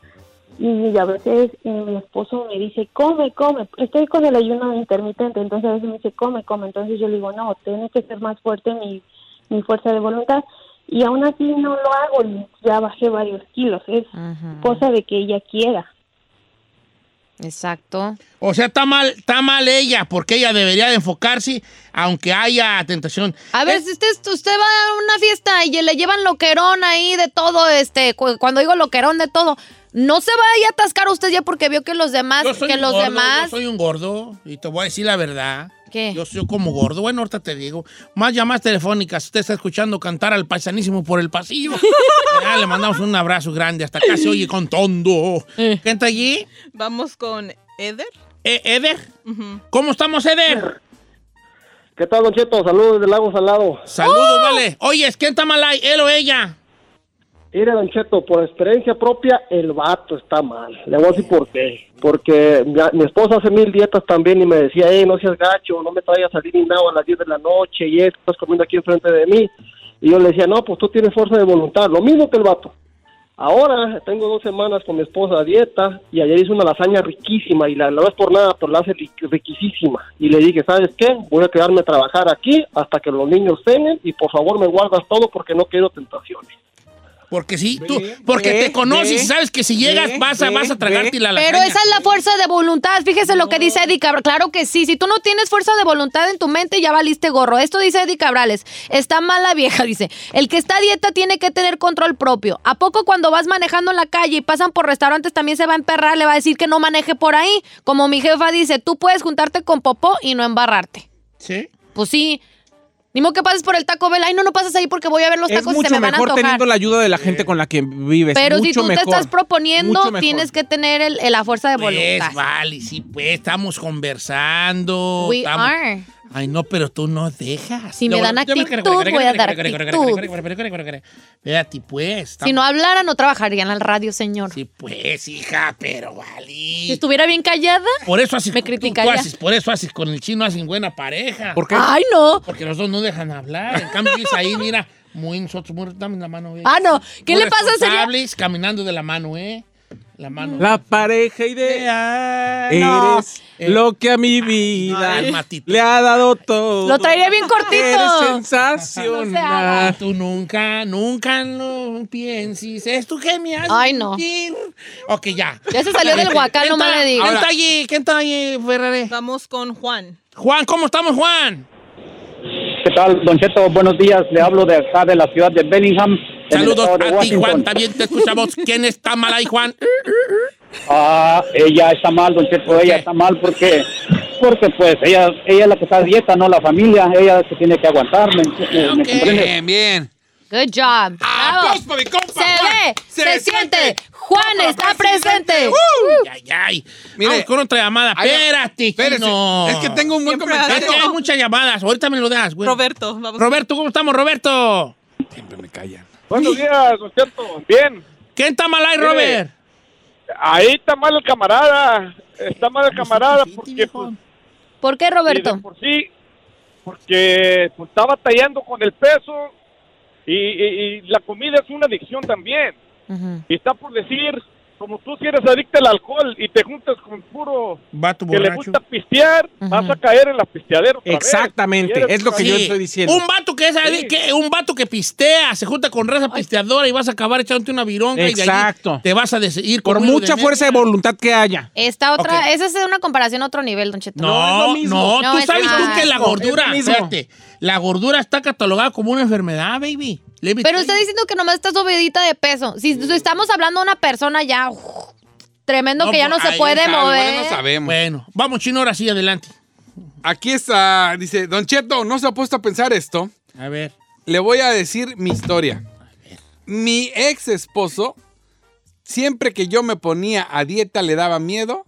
y a veces eh, mi esposo me dice, come, come, estoy con el ayuno intermitente, entonces a veces me dice, come, come, entonces yo le digo, no, tiene que ser más fuerte mi, mi fuerza de voluntad y aún así no lo hago y ya bajé varios kilos, es cosa de que ella quiera. Exacto. O sea, está mal, está mal ella, porque ella debería de enfocarse, aunque haya tentación. A ver, Es- si usted, usted va a una fiesta y le llevan loquerón ahí de todo, este, cu- cuando digo loquerón de todo, no se vaya a atascar usted ya porque vio que los demás, yo soy que un los gordo, demás, Yo soy un gordo, y te voy a decir la verdad. ¿Qué? Yo soy como gordo. Bueno, ahorita te digo. Más llamadas telefónicas. Usted está escuchando cantar al paisanísimo por el pasillo. Ya, le mandamos un abrazo grande. Hasta acá se oye con tondo. Eh. ¿Quién está allí? Vamos con Eder. Eh, ¿Eder? ¿Cómo estamos, Eder? ¿Qué tal, Don Cheto? Saludos del lago Salado. Saludos, vale. Oye, ¿quién está mal ahí? ¿Él o ella? Mire, Don por experiencia propia, el vato está mal. Le voy a decir por qué. Porque mi, esposa hace mil dietas también y me decía, hey, no seas gacho, no me traigas a salir ni nada a las 10 de la noche y esto, estás comiendo aquí enfrente de mí. Y yo le decía, no, pues tú tienes fuerza de voluntad, lo mismo que el vato. Ahora tengo dos semanas con mi esposa a dieta y ayer hice una lasaña riquísima y la, no es por nada, pero la hace ri- riquísima. Y le dije, ¿sabes qué? Voy a quedarme a trabajar aquí hasta que los niños cenen y por favor me guardas todo porque no quiero tentaciones. Porque sí, tú, porque ve, te conoces y sabes que si llegas ve, vas a, vas a tragarte ve. la Pero esa es la fuerza de voluntad. Fíjese lo que dice Eddie Cabral. Claro que sí. Si tú no tienes fuerza de voluntad en tu mente, ya valiste gorro. Esto dice Eddie Cabrales. Está mala vieja, dice. El que está a dieta tiene que tener control propio. ¿A poco cuando vas manejando en la calle y pasan por restaurantes también se va a emperrar? Le va a decir que no maneje por ahí. Como mi jefa dice, tú puedes juntarte con popó y no embarrarte. ¿Sí? Pues sí. Ni modo que pases por el Taco Bell. Ay, no, no pases ahí porque voy a ver los Es tacos y se mucho me van a mejor antojar. teniendo la ayuda de la gente con la que vives. Pero si mucho tú te mejor. estás proponiendo, Mucho tienes que tener el- el- la fuerza de Pues, voluntad. vale, sí, pues, estamos conversando. We estamos- are. Ay, no, pero tú no dejas. Si me dan actitud, voy a dar actitud. Fíjate, pues. Si no hablara, no trabajaría en la radio, señor. Sí, pues, hija, pero Si vale. estuviera bien callada, Por eso haces, Me tú- tú criticaría. haces- por eso haces con el chino, hacen buena pareja. ¿Por qué? ay, no. Porque los dos no dejan hablar. En cambio, es ahí, mira, muy nosotros, muy, dame la mano, eh. Ah, no. ¿Qué Muy le pasa, señor? caminando de la mano, ¿eh? La mano. La pareja ideal. No. Eres lo que a mi vida le ha dado todo. Lo traería bien cortito. Eres No se sensacional. haga. Tú nunca, nunca lo pienses. ¿Es tú que me haces Ay, no. sentir? Ok, ya. Ya se salió del huacán, ¿Quién nomás está- le digo. ¿Quién está allí? ¿Quién está allí, Ferrari? Vamos con Juan. Juan, ¿cómo estamos, Juan? ¿Qué tal, Don Cheto? Buenos días. Le hablo de acá de la ciudad de Bellingham. Saludos a ti. Juan. También te escuchamos. ¿Quién está mal ahí, Juan? Ah, ella está mal, don Cheto, ella está mal porque, porque pues ella, ella es la que está a dieta, no la familia, ella es la que tiene que aguantarme. ¿me, me comprende? Bien, bien. Good job. Bravo. Aplausos para mi compa, Se Juan. ve, se, Se siente. siente. Juan está presente. Ay, ay, ay. Mire. Vamos con otra llamada. Ay, Espérate, no. Es que tengo un buen Siempre Es comentario. que hay muchas llamadas. Ahorita me lo das, güey. Roberto, vamos. Roberto, ¿cómo estamos, Roberto? Siempre me callan. Buenos días, don Cheto. Bien. ¿Quién está mal ahí. Robert? Ahí está mal el camarada. Está mal el camarada porque, pues, ¿Por qué, Roberto? por sí, porque pues, está batallando con el peso y, y- y la comida es una adicción también. Y está por decir, como tú si eres adicto al alcohol y te juntas con puro Vato que le gusta pistear, vas a caer en la pisteadera otra vez. Exactamente, es lo que yo Sí. estoy diciendo. Un vato que es que un vato que pistea, se junta con raza pisteadora y vas a acabar echándote una vironga y de Exacto. ahí te vas a decidir Por mucha fuerza de voluntad que haya. Esta otra, esa es una comparación a otro nivel, Don Cheto. No, no, No, tú es sabes tú que la Es lo gordura, mismo. La gordura está catalogada como una enfermedad, baby. Let Pero está diciendo que nomás está subidita de peso. Si estamos hablando de una persona ya uf, tremendo No, que ya no pues, se puede Claro, mover. bueno, no sabemos. Bueno, vamos, chino, ahora sí, adelante. Aquí está, dice, Don Cheto, no se ha puesto a pensar esto. A ver. Le voy a decir mi historia. Mi ex esposo, siempre que yo me ponía a dieta le daba miedo,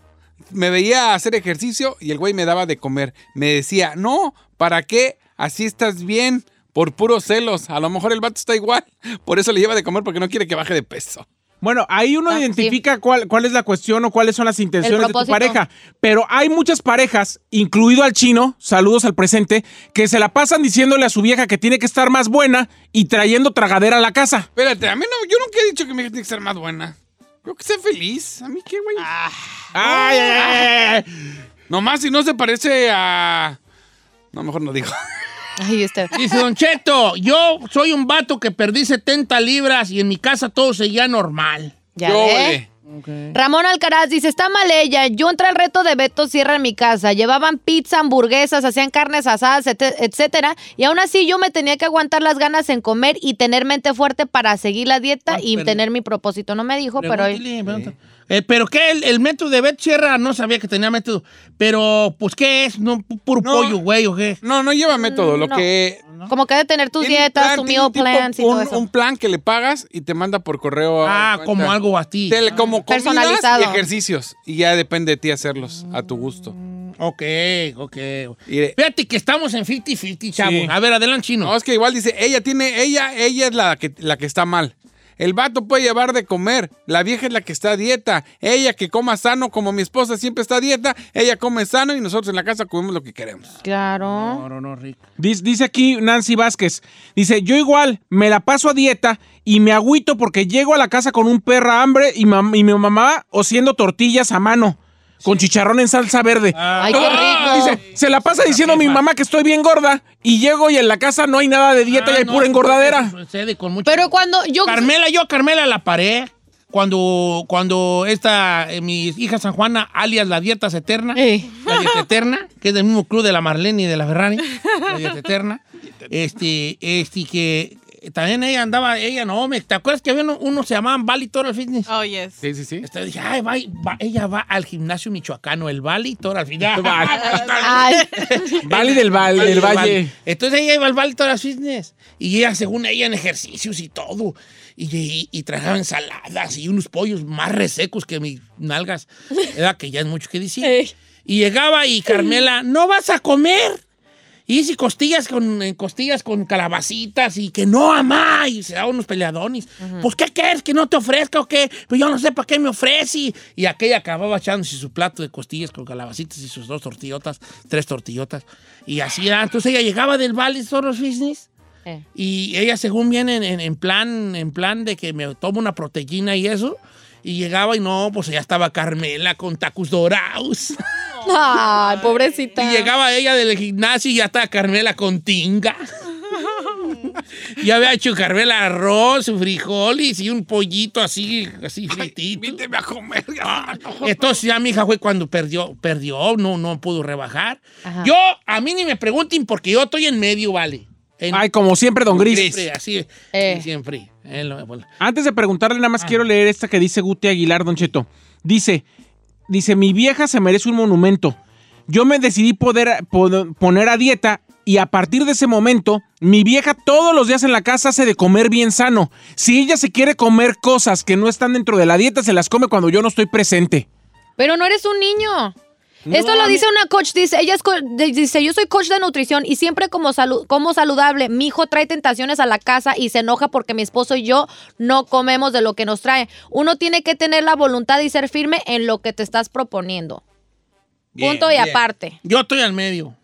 me veía hacer ejercicio y el güey me daba de comer. Me decía, no, ¿para qué? Así estás bien, por puros celos. A lo mejor el vato está igual, por eso le lleva de comer porque no quiere que baje de peso. Bueno, ahí uno Ah, identifica cuál, cuál es la cuestión o cuáles son las intenciones de tu pareja. Pero hay muchas parejas, incluido al chino, saludos al presente, que se la pasan diciéndole a su vieja que tiene que estar más buena y trayendo tragadera a la casa. Espérate, a mí no, yo nunca he dicho que mi hija tiene que ser más buena. Yo que sea feliz. ¿A mí qué, güey? Ay, ay, ay, ay. Nomás si no se parece a... No, mejor no digo. Dice Don Cheto, yo soy un vato que perdí 70 libras y en mi casa todo seguía normal. Ya Yo. Ramón Alcaraz dice, está mal ella. Yo entré al reto de Beto Sierra en mi casa. Llevaban pizza, hamburguesas, hacían carnes asadas, et- etcétera. Y aún así yo me tenía que aguantar las ganas en comer y tener mente fuerte para seguir la dieta Ah, y tener mi propósito. No me dijo, pero... Pregúntale. Eh, pero qué, el, el método de Bet Sierra no sabía que tenía método. Pero, pues, ¿qué es? No, pu- puro No. pollo, güey, ¿o qué? No, no lleva método. Lo No. que... Como que de tener tus dietas, plan, tu meal plans y un, todo eso. un plan que le pagas y te manda por correo. a Ah, como algo así. Tele- como comidas Personalizado. y ejercicios. Y ya depende de ti hacerlos a tu gusto. Ok, ok. Y de- Fíjate que estamos en 50-50, chavos. Sí. A ver, adelante, chino. No, es que igual dice, ella tiene, ella, ella es la que, la que está mal. El vato puede llevar de comer, la vieja es la que está a dieta. Ella que coma sano, como mi esposa siempre está a dieta, ella come sano y nosotros en la casa comemos lo que queremos. Claro. No, no, no, Rick. Dice, dice aquí Nancy Vázquez, dice, yo igual me la paso a dieta y me agüito porque llego a la casa con un perra hambre y, mam- y mi mamá haciendo tortillas a mano. Con chicharrón en salsa verde. Ay, qué Ah, rico. Dice, se la pasa diciendo a mi mamá que estoy bien gorda y llego y en la casa no hay nada de dieta y hay Ah, no, pura engordadera. sucede con mucho- Pero cuando yo... Carmela, yo a Carmela la paré cuando, cuando esta, eh, mi hija San Juana, alias la Dietas Eterna, Ey. la Dieta Eterna, que es del mismo club de la Marlene y de la Ferrari, la Dieta Eterna, este, este, que también ella andaba, ella no, me, ¿te acuerdas que había uno, uno se llamaban Bali Total Fitness? Oh, yes. Sí, sí, sí. Este, dije, ay, va, va- ella va al gimnasio michoacano, el Bali Total Fitness. Vale del, val- del Valle. Entonces ella iba al Valley Todas Fitness. Y ella, según ella, en ejercicios y todo. Y, y, y trajaba ensaladas y unos pollos más resecos que mis nalgas. Era que ya es mucho que decir. Ey. Y llegaba y Carmela, ¿no vas a comer? Y si costillas con, eh, costillas con calabacitas y que no, amá, y se daba unos peleadones. Pues, ¿qué quieres? ¿Que no te ofrezca o qué? Pues yo no sé para qué me ofrece. Y aquella acababa echándose su plato de costillas con calabacitas y sus dos tortillotas, tres tortillotas. Y así era. Entonces ella llegaba del Valley Soros Business Eh. y ella, según viene en, en- en plan, en plan de que me tomo una proteína y eso. Y llegaba y no, pues ya estaba Carmela con tacos dorados. Ay, pobrecita. Y llegaba ella del gimnasio y ya estaba Carmela con tinga. y había hecho Carmela arroz, frijoles y un pollito así, así fritito. Invíteme a comer. Entonces ya mi hija fue cuando perdió, perdió, no, no pudo rebajar. Ajá. Yo, a mí ni me pregunten porque yo estoy en medio, vale. En- Ay, como siempre, don Gris. Siempre, así, Eh. siempre. Antes de preguntarle, nada más quiero leer esta que dice Guti Aguilar, Don Cheto. Dice, dice, mi vieja se merece un monumento. Yo me decidí poder, pod- poner a dieta y a partir de ese momento, mi vieja todos los días en la casa hace de comer bien sano. Si ella se quiere comer cosas que no están dentro de la dieta, se las come cuando yo no estoy presente. Pero no eres un niño. No, Esto lo dice una coach, dice, ella es co- de- dice, yo soy coach de nutrición y siempre como, salu- como saludable, mi hijo trae tentaciones a la casa y se enoja porque mi esposo y yo no comemos de lo que nos trae. Uno tiene que tener la voluntad y ser firme en lo que te estás proponiendo. Punto y bien. aparte. Yo estoy al medio.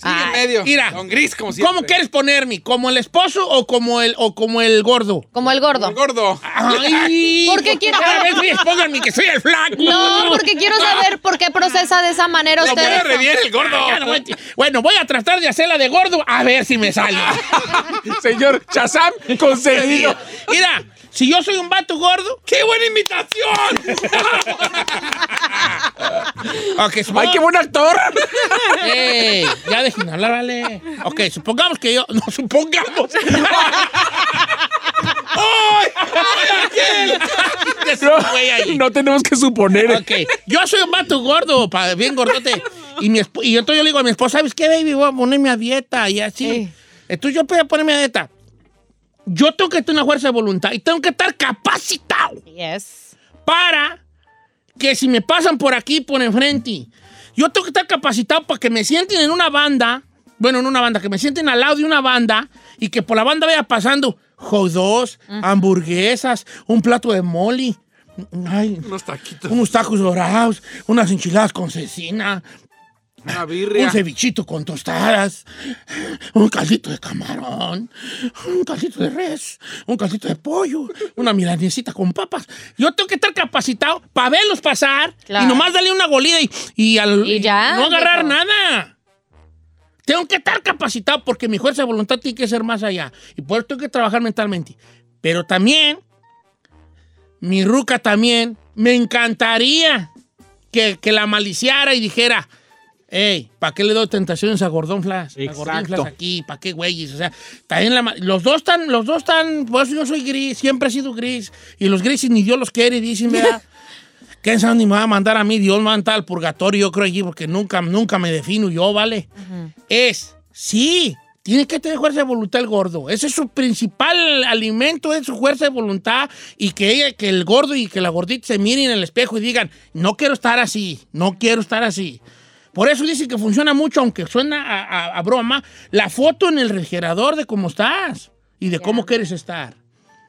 Sí, en medio. Mira, Don Gris, como siempre. ¿cómo quieres ponerme? ¿Como el esposo o como el, o como el gordo? Como el gordo. El gordo. Ay, ¿Por qué quiere- A ver, sí, pónganme que soy el flaco. No, porque quiero saber por qué procesa de esa manera No el gordo. Ya no voy a- Bueno, voy a tratar de hacerla de gordo a ver si me sale. Señor Chazam, concedido. Mira, si yo soy un vato gordo, ¡qué buena imitación! ¡Ay, qué buen actor! Ey, ya dejen hablar, vale. Ok, supongamos que yo. No, supongamos. ¡Ay! ¡Ay, ahí. No tenemos que suponer. Ok, yo soy un vato gordo, pa- bien gordote. Y, mi y entonces yo le digo a mi esposa, ¿sabes qué, baby? Voy a ponerme a dieta y así. Entonces yo voy a ponerme a dieta. Yo tengo que tener una fuerza de voluntad y tengo que estar capacitado Yes. para que si me pasan por aquí, por enfrente, yo tengo que estar capacitado para que me sienten en una banda, bueno, en una banda, que me sienten al lado de una banda y que por la banda vaya pasando hot dogs, hamburguesas, un plato de moli, ay, Unos taquitos. unos tacos dorados, unas enchiladas con cecina, Una birria. un cevichito con tostadas, un caldito de camarón, un caldito de res, un caldito de pollo, una milanesita con papas. Yo tengo que estar capacitado para verlos pasar Claro. y nomás darle una golida y, y al- Y ya, no agarrar viejo. nada. Tengo que estar capacitado porque mi fuerza de voluntad tiene que ser más allá. Y por eso tengo que trabajar mentalmente. Pero también, mi ruca también, me encantaría que, que la maliciara y dijera, hey, ¿para qué le doy tentaciones a Gordón Flash? A Gordon Exacto. Flash aquí, ¿para qué güeyes? O sea, también la los dos están, los dos están, por eso yo soy gris, siempre he sido gris. Y los grises ni Dios los quiere, dicen, ¿verdad? ¿Quién sabe ni me va a mandar a mí? Dios me va a mandar al purgatorio, yo creo allí, porque nunca, nunca me defino yo, ¿vale? Es, sí, tiene que tener fuerza de voluntad el gordo. Ese es su principal alimento, es su fuerza de voluntad. Y que ella, que el gordo y que la gordita se miren en el espejo y digan, no quiero estar así, no quiero estar así. Por eso dicen que funciona mucho, aunque suena a, a- a broma, la foto en el refrigerador de cómo estás y de cómo quieres estar.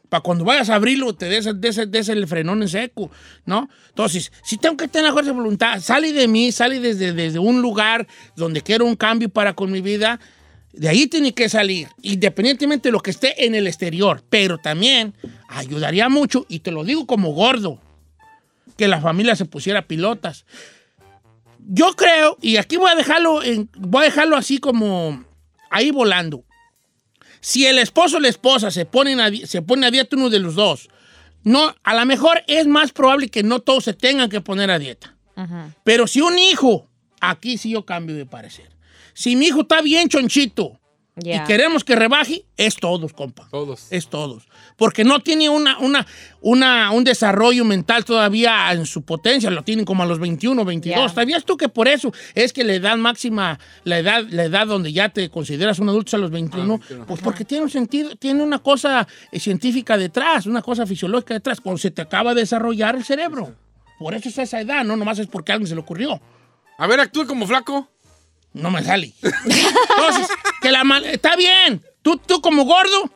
Para cuando vayas a abrirlo, te des, des- des el frenón en seco, ¿no? Entonces, si tengo que tener fuerza de voluntad, sale de mí, sale desde, desde un lugar donde quiero un cambio para con mi vida, de ahí tiene que salir, independientemente de lo que esté en el exterior. Pero también ayudaría mucho, y te lo digo como gordo, que la familia se pusiera pilotas. Yo creo, y aquí voy a dejarlo, en- voy a dejarlo así como ahí volando. Si el esposo o la esposa se ponen a, se pone a dieta uno de los dos, no, a lo mejor es más probable que no todos se tengan que poner a dieta. Pero si un hijo, aquí sí yo cambio de parecer. Si mi hijo está bien chonchito Y queremos que rebaje, es todos, compa. Todos. Es todos. Porque no tiene una, una, una, un desarrollo mental todavía en su potencia, lo tienen como a los 21, 22. Ya. ¿Sabías tú que por eso es que la edad máxima, la edad, la edad donde ya te consideras un adulto es a los 21? Pues porque tiene un sentido, tiene una cosa eh, científica detrás, una cosa fisiológica detrás, cuando se te acaba de desarrollar el cerebro. Por eso es esa edad, no nomás es porque a alguien se le ocurrió. A ver, actúe como flaco. No me sale. Entonces, que la mal- está bien. Tú, tú como gordo,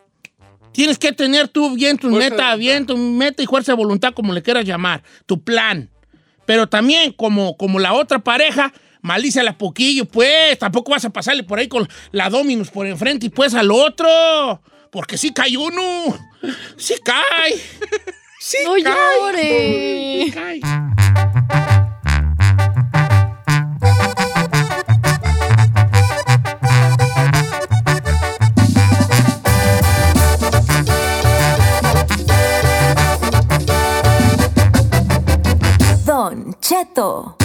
tienes que tener tú bien tu Fuerza meta, bien tu meta y fuerza de voluntad, como le quieras llamar, tu plan. Pero también, como, como la otra pareja, malíciala poquillo, pues. Tampoco vas a pasarle por ahí con la Dominus por enfrente y pues al otro. Porque sí cae uno. Sí cae. Sí No cae. llore. Sí cae. Cheto.